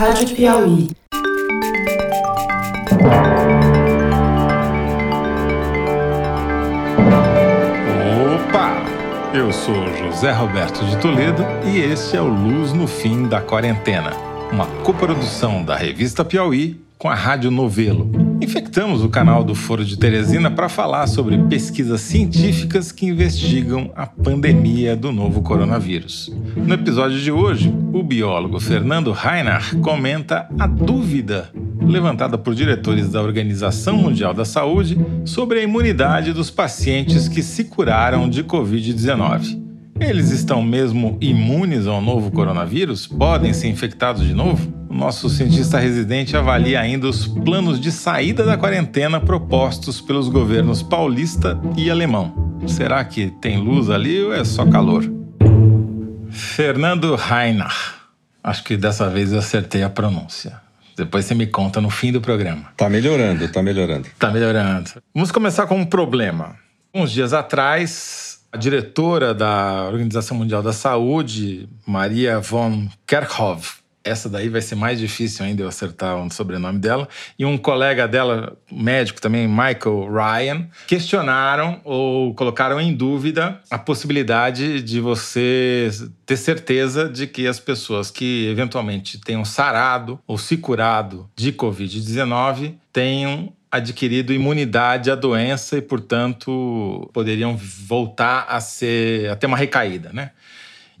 Rádio Piauí. Opa! Eu sou José Roberto de Toledo e este é o Luz no Fim da Quarentena, uma coprodução da revista Piauí com a Rádio Novelo. Infectamos o canal do Foro de Teresina para falar sobre pesquisas científicas que investigam a pandemia do novo coronavírus. No episódio de hoje, o biólogo Fernando Reinach comenta a dúvida levantada por diretores da Organização Mundial da Saúde sobre a imunidade dos pacientes que se curaram de Covid-19. Eles estão mesmo imunes ao novo coronavírus? Podem ser infectados de novo? O nosso cientista residente avalia ainda os planos de saída da quarentena propostos pelos governos paulista e alemão. Será que tem luz ali ou é só calor? Fernando Reinach. Acho que dessa vez eu acertei a pronúncia. Depois você me conta no fim do programa. Tá melhorando, tá melhorando. Tá melhorando. Vamos começar com um problema. Uns dias atrás, a diretora da Organização Mundial da Saúde, Maria von Kerkhove, essa daí vai ser mais difícil ainda eu acertar o sobrenome dela, e um colega dela, médico também, Michael Ryan, questionaram ou colocaram em dúvida a possibilidade de você ter certeza de que as pessoas que eventualmente tenham sarado ou se curado de Covid-19 tenham adquirido imunidade à doença e, portanto, poderiam voltar a ser a ter uma recaída, né?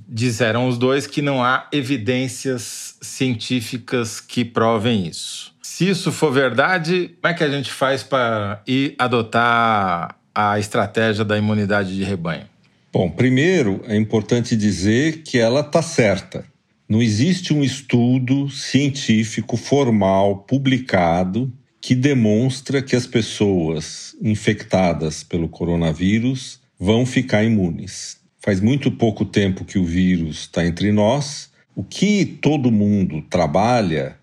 Disseram os dois que não há evidências científicas que provem isso. Se isso for verdade, como é que a gente faz para ir adotar a estratégia da imunidade de rebanho? Bom, primeiro é importante dizer que ela está certa. Não existe um estudo científico formal publicado que demonstra que as pessoas infectadas pelo coronavírus vão ficar imunes. Faz muito pouco tempo que o vírus está entre nós. O que todo mundo trabalha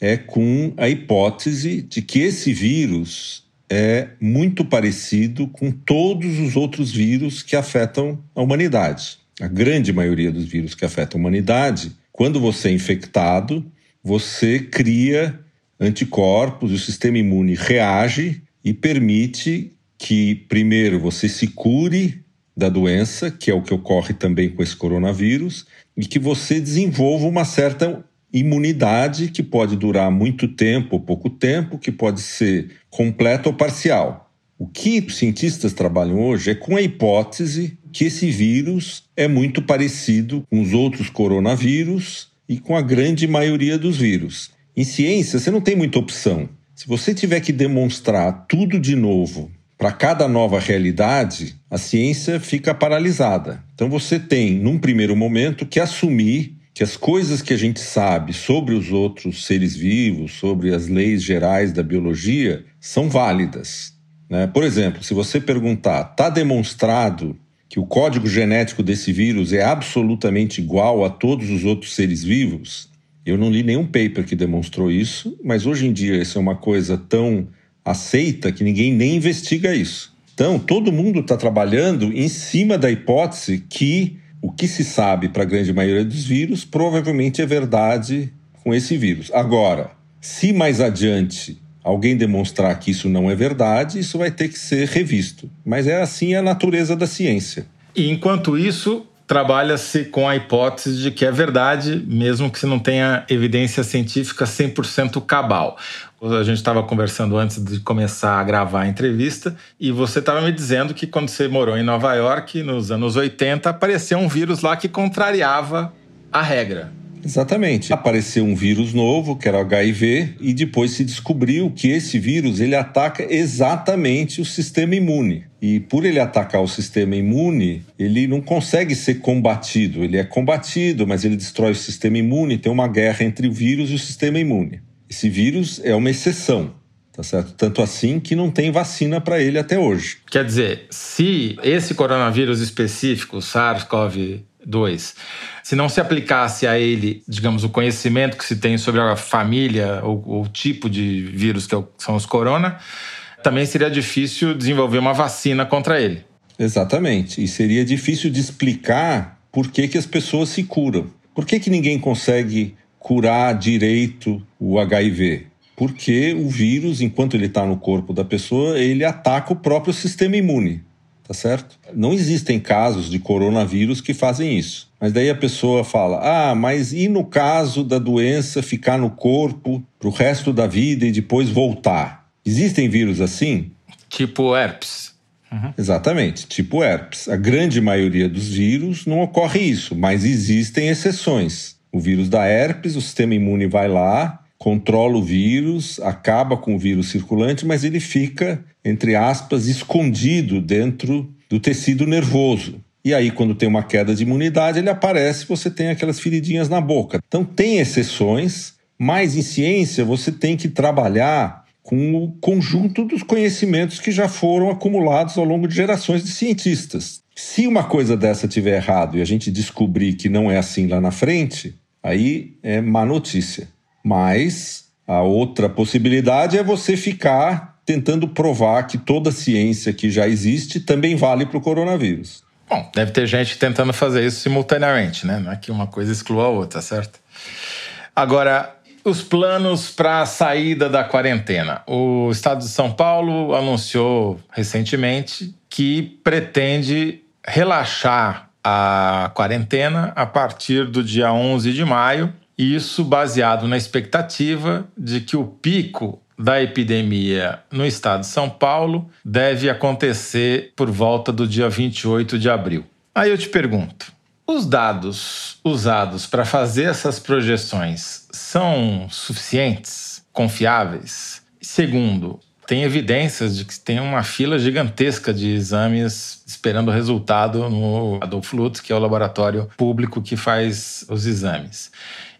é com a hipótese de que esse vírus é muito parecido com todos os outros vírus que afetam a humanidade. A grande maioria dos vírus que afetam a humanidade, quando você é infectado, você cria anticorpos e o sistema imune reage e permite que, primeiro, você se cure da doença, que é o que ocorre também com esse coronavírus, e que você desenvolva uma certa imunidade que pode durar muito tempo ou pouco tempo, que pode ser completa ou parcial. O que os cientistas trabalham hoje é com a hipótese que esse vírus é muito parecido com os outros coronavírus e com a grande maioria dos vírus. Em ciência, você não tem muita opção. Se você tiver que demonstrar tudo de novo para cada nova realidade, a ciência fica paralisada. Então você tem, num primeiro momento, que assumir que as coisas que a gente sabe sobre os outros seres vivos, sobre as leis gerais da biologia, são válidas. Né? Por exemplo, se você perguntar, está demonstrado que o código genético desse vírus é absolutamente igual a todos os outros seres vivos? Eu não li nenhum paper que demonstrou isso, mas hoje em dia isso é uma coisa tão aceita que ninguém nem investiga isso. Então, todo mundo está trabalhando em cima da hipótese que o que se sabe para a grande maioria dos vírus provavelmente é verdade com esse vírus. Agora, se mais adiante alguém demonstrar que isso não é verdade, isso vai ter que ser revisto. Mas é assim a natureza da ciência. E enquanto isso, trabalha-se com a hipótese de que é verdade, mesmo que se não tenha evidência científica 100% cabal. A gente estava conversando antes de começar a gravar a entrevista e você estava me dizendo que quando você morou em Nova York, nos anos 80, apareceu um vírus lá que contrariava a regra. Exatamente. Apareceu um vírus novo, que era o HIV, e depois se descobriu que esse vírus ele ataca exatamente o sistema imune. E por ele atacar o sistema imune, ele não consegue ser combatido. Ele é combatido, mas ele destrói o sistema imune. Tem uma guerra entre o vírus e o sistema imune. Esse vírus é uma exceção. Tá certo? Tanto assim que não tem vacina para ele até hoje. Quer dizer, se esse coronavírus específico, SARS-CoV-2, se não se aplicasse a ele, digamos, o conhecimento que se tem sobre a família ou o tipo de vírus que é são os corona, também seria difícil desenvolver uma vacina contra ele. Exatamente. E seria difícil de explicar por que, que as pessoas se curam. Por que, que ninguém consegue curar direito o HIV? Porque o vírus, enquanto ele está no corpo da pessoa, ele ataca o próprio sistema imune, tá certo? Não existem casos de coronavírus que fazem isso. Mas daí a pessoa fala: ah, mas e no caso da doença ficar no corpo para o resto da vida e depois voltar? Existem vírus assim? Tipo herpes. Uhum. Exatamente, tipo herpes. A grande maioria dos vírus não ocorre isso, mas existem exceções. O vírus da herpes, o sistema imune vai lá, controla o vírus, acaba com o vírus circulante, mas ele fica, entre aspas, escondido dentro do tecido nervoso. E aí, quando tem uma queda de imunidade, ele aparece, você tem aquelas feridinhas na boca. Então, tem exceções, mas em ciência você tem que trabalhar com o conjunto dos conhecimentos que já foram acumulados ao longo de gerações de cientistas. Se uma coisa dessa tiver errado e a gente descobrir que não é assim lá na frente, aí é má notícia. Mas a outra possibilidade é você ficar tentando provar que toda ciência que já existe também vale para o coronavírus. Bom, deve ter gente tentando fazer isso simultaneamente, né? Não é que uma coisa exclua a outra, certo? Agora, os planos para a saída da quarentena. O Estado de São Paulo anunciou recentemente que pretende relaxar a quarentena a partir do dia 11 de maio isso baseado na expectativa de que o pico da epidemia no estado de São Paulo deve acontecer por volta do dia 28 de abril. Aí eu te pergunto: os dados usados para fazer essas projeções são suficientes, confiáveis? Segundo, tem evidências de que tem uma fila gigantesca de exames esperando o resultado no Adolfo Lutz, que é o laboratório público que faz os exames.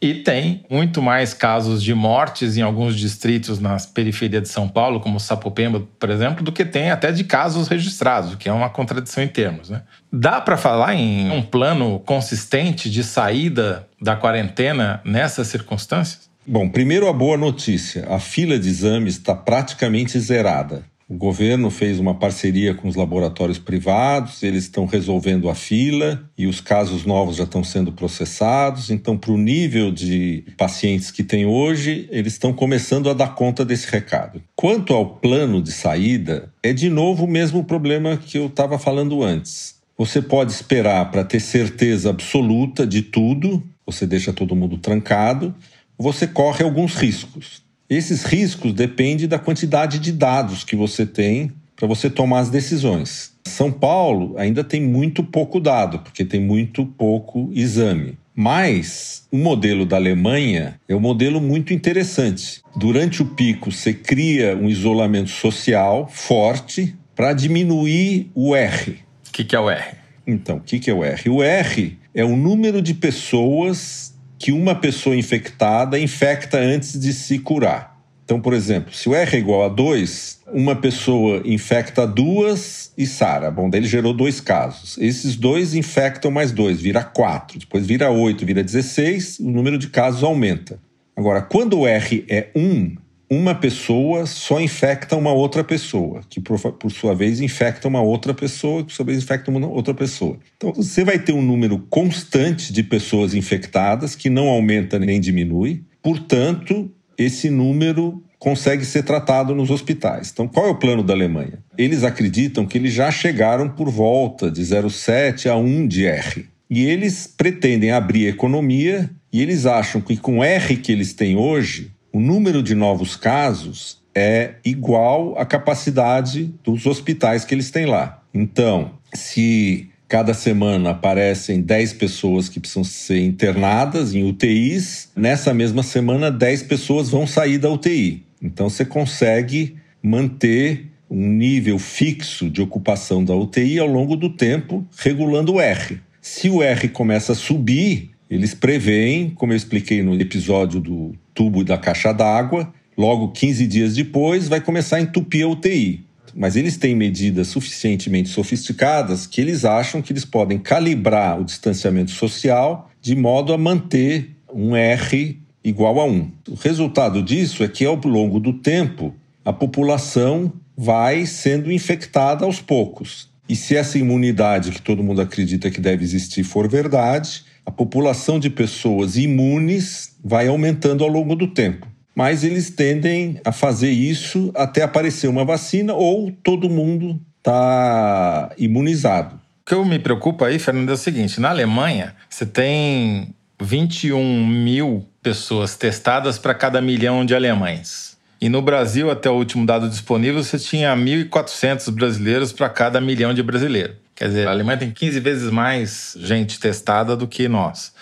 E tem muito mais casos de mortes em alguns distritos na periferia de São Paulo, como Sapopemba, por exemplo, do que tem até de casos registrados, o que é uma contradição em termos. Né? Dá para falar em um plano consistente de saída da quarentena nessas circunstâncias? Bom, primeiro a boa notícia: a fila de exames está praticamente zerada. O governo fez uma parceria com os laboratórios privados, eles estão resolvendo a fila e os casos novos já estão sendo processados. Então, para o nível de pacientes que tem hoje, eles estão começando a dar conta desse recado. Quanto ao plano de saída, é de novo o mesmo problema que eu estava falando antes. Você pode esperar para ter certeza absoluta de tudo, você deixa todo mundo trancado, você corre alguns riscos. Esses riscos dependem da quantidade de dados que você tem para você tomar as decisões. São Paulo ainda tem muito pouco dado, porque tem muito pouco exame. Mas o modelo da Alemanha é um modelo muito interessante. Durante o pico, você cria um isolamento social forte para diminuir o R. O que, que, é o R? Então, o que, que é o R? O R é o número de pessoas que uma pessoa infectada infecta antes de se curar. Então, por exemplo, se o R é igual a 2, uma pessoa infecta duas e sara. Bom, daí ele gerou dois casos. Esses dois infectam mais dois, vira 4. Depois vira 8, vira 16, o número de casos aumenta. Agora, quando o R é 1, uma pessoa só infecta uma outra pessoa, que por, por, sua vez infecta uma outra pessoa, que por sua vez infecta uma outra pessoa. Então você vai ter um número constante de pessoas infectadas que não aumenta nem diminui. Portanto, esse número consegue ser tratado nos hospitais. Então, qual é o plano da Alemanha? Eles acreditam que eles já chegaram por volta de 0,7 a 1 de R. E eles pretendem abrir a economia e eles acham que com R que eles têm hoje, o número de novos casos é igual à capacidade dos hospitais que eles têm lá. Então, se cada semana aparecem 10 pessoas que precisam ser internadas em UTIs, nessa mesma semana 10 pessoas vão sair da UTI. Então você consegue manter um nível fixo de ocupação da UTI ao longo do tempo, regulando o R. Se o R começa a subir, eles preveem, como eu expliquei no episódio do tubo da caixa d'água, logo 15 dias depois vai começar a entupir a UTI. Mas eles têm medidas suficientemente sofisticadas que eles acham que eles podem calibrar o distanciamento social de modo a manter um R igual a 1. O resultado disso é que, ao longo do tempo, a população vai sendo infectada aos poucos. E se essa imunidade que todo mundo acredita que deve existir for verdade, a população de pessoas imunes vai aumentando ao longo do tempo. Mas eles tendem a fazer isso até aparecer uma vacina ou todo mundo está imunizado. O que eu me preocupa aí, Fernando, é o seguinte: na Alemanha, você tem 21 mil pessoas testadas para cada milhão de alemães. E no Brasil, até o último dado disponível, você tinha 1.400 brasileiros para cada milhão de brasileiros. Quer dizer, a Alemanha tem 15 vezes mais gente testada do que nós.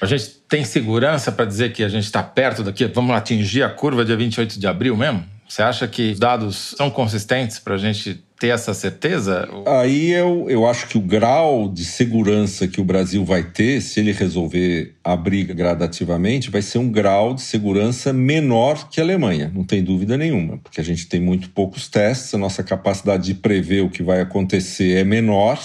A gente tem segurança para dizer que a gente está perto daqui? Vamos atingir a curva dia 28 de abril mesmo? Você acha que os dados são consistentes para a gente ter essa certeza? Aí eu, eu acho que o grau de segurança que o Brasil vai ter, se ele resolver abrir gradativamente, vai ser um grau de segurança menor que a Alemanha, não tem dúvida nenhuma, porque a gente tem muito poucos testes, a nossa capacidade de prever o que vai acontecer é menor.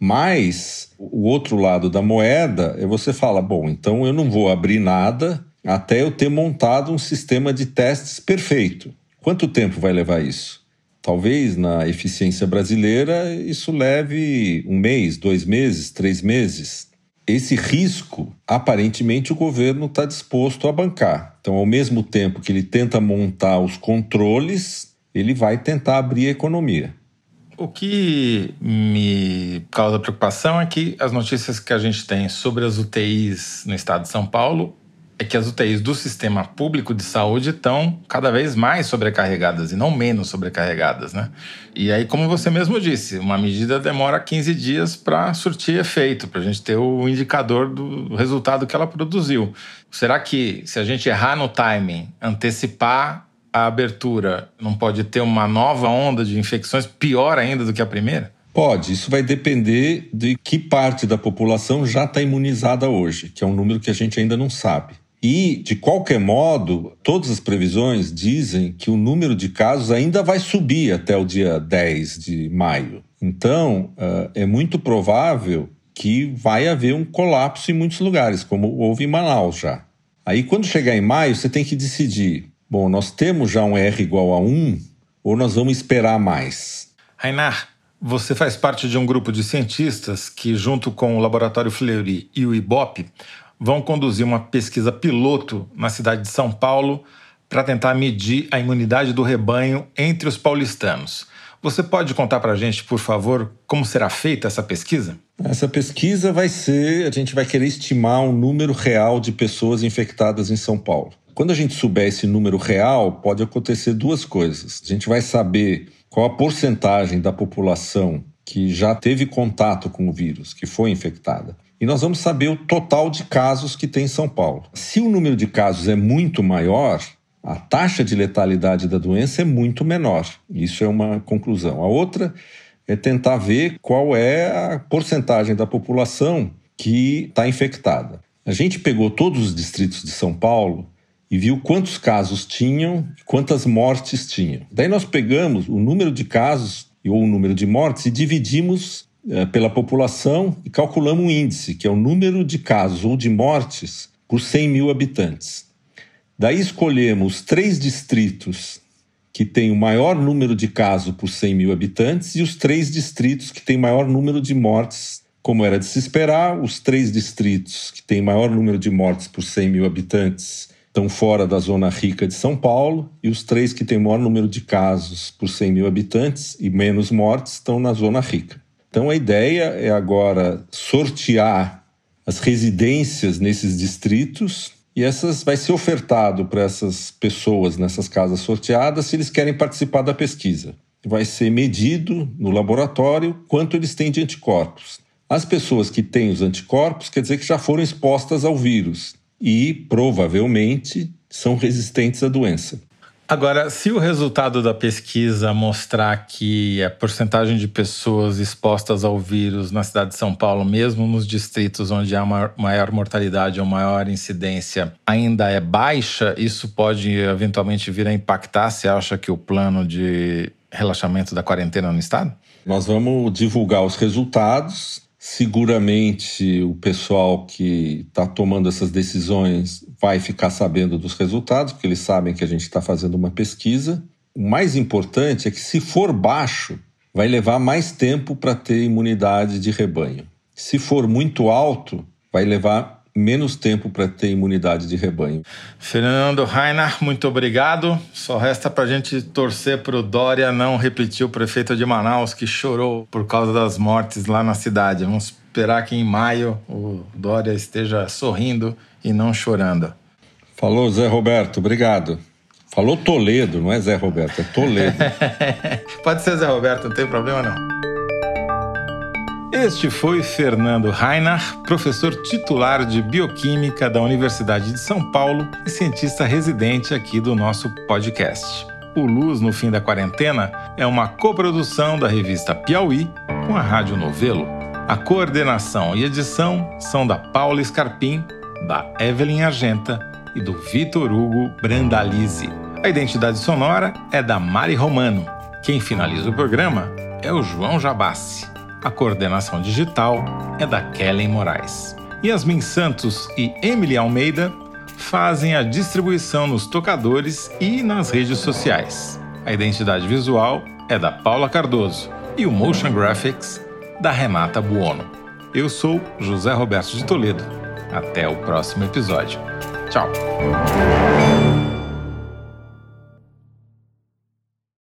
Mas o outro lado da moeda é você fala, bom, então eu não vou abrir nada até eu ter montado um sistema de testes perfeito. Quanto tempo vai levar isso? Talvez na eficiência brasileira isso leve um mês, dois meses, três meses. Esse risco, aparentemente, o governo está disposto a bancar. Então, ao mesmo tempo que ele tenta montar os controles, ele vai tentar abrir a economia. O que me causa preocupação é que as notícias que a gente tem sobre as UTIs no estado de São Paulo é que as UTIs do sistema público de saúde estão cada vez mais sobrecarregadas e não menos sobrecarregadas, né? E aí, como você mesmo disse, uma medida demora 15 dias para surtir efeito, para a gente ter o indicador do resultado que ela produziu. Será que se a gente errar no timing, antecipar a abertura, não pode ter uma nova onda de infecções pior ainda do que a primeira? Pode, isso vai depender de que parte da população já está imunizada hoje, que é um número que a gente ainda não sabe. E, de qualquer modo, todas as previsões dizem que o número de casos ainda vai subir até o dia 10 de maio. Então, uh, é muito provável que vai haver um colapso em muitos lugares, como houve em Manaus já. Aí, quando chegar em maio, você tem que decidir: bom, nós temos já um R igual a 1 ou nós vamos esperar mais? Rainar, você faz parte de um grupo de cientistas que, junto com o Laboratório Fleury e o IBOP, vão conduzir uma pesquisa piloto na cidade de São Paulo para tentar medir a imunidade do rebanho entre os paulistanos. Você pode contar para a gente, por favor, como será feita essa pesquisa? Essa pesquisa vai ser, a gente vai querer estimar um número real de pessoas infectadas em São Paulo. Quando a gente souber esse número real, pode acontecer duas coisas. A gente vai saber qual a porcentagem da população que já teve contato com o vírus, que foi infectada e nós vamos saber o total de casos que tem em São Paulo. Se o número de casos é muito maior, a taxa de letalidade da doença é muito menor. Isso é uma conclusão. A outra é tentar ver qual é a porcentagem da população que está infectada. A gente pegou todos os distritos de São Paulo e viu quantos casos tinham e quantas mortes tinham. Daí nós pegamos o número de casos ou o número de mortes e dividimos pela população e calculamos um índice, que é o número de casos ou de mortes por 100 mil habitantes. Daí escolhemos três distritos que têm o maior número de casos por 100 mil habitantes e os três distritos que têm maior número de mortes, como era de se esperar. Os três distritos que têm maior número de mortes por 100 mil habitantes estão fora da zona rica de São Paulo e os três que têm maior número de casos por 100 mil habitantes e menos mortes estão na zona rica. Então a ideia é agora sortear as residências nesses distritos e essas vai ser ofertado para essas pessoas nessas casas sorteadas se eles querem participar da pesquisa. Vai ser medido no laboratório quanto eles têm de anticorpos. As pessoas que têm os anticorpos quer dizer que já foram expostas ao vírus e provavelmente são resistentes à doença. Agora, se o resultado da pesquisa mostrar que a porcentagem de pessoas expostas ao vírus na cidade de São Paulo, mesmo nos distritos onde há maior mortalidade ou maior incidência, ainda é baixa, isso pode eventualmente vir a impactar, se acha que o plano de relaxamento da quarentena no estado? Nós vamos divulgar os resultados Seguramente o pessoal que está tomando essas decisões vai ficar sabendo dos resultados, porque eles sabem que a gente está fazendo uma pesquisa. O mais importante é que, se for baixo, vai levar mais tempo para ter imunidade de rebanho. Se for muito alto, vai levar menos tempo para ter imunidade de rebanho. Fernando Rainer, muito obrigado. Só resta para a gente torcer para o Dória não repetir o prefeito de Manaus que chorou por causa das mortes lá na cidade. Vamos esperar que em maio o Dória esteja sorrindo e não chorando. Falou, Zé Roberto, obrigado. Falou Toledo, não é Zé Roberto, é Toledo. Pode ser Zé Roberto, não tem problema não. Este foi Fernando Reinach, professor titular de Bioquímica da Universidade de São Paulo e cientista residente aqui do nosso podcast. O Luz no Fim da Quarentena é uma coprodução da revista Piauí com a Rádio Novelo. A coordenação e edição são da Paula Scarpim, da Evelyn Argenta e do Vitor Hugo Brandalize. A identidade sonora é da Mari Romano. Quem finaliza o programa é o João Jabassi. A coordenação digital é da Kellen Moraes. Yasmin Santos e Emily Almeida fazem a distribuição nos tocadores e nas redes sociais. A identidade visual é da Paula Cardoso e o Motion Graphics da Renata Buono. Eu sou José Roberto de Toledo. Até o próximo episódio. Tchau!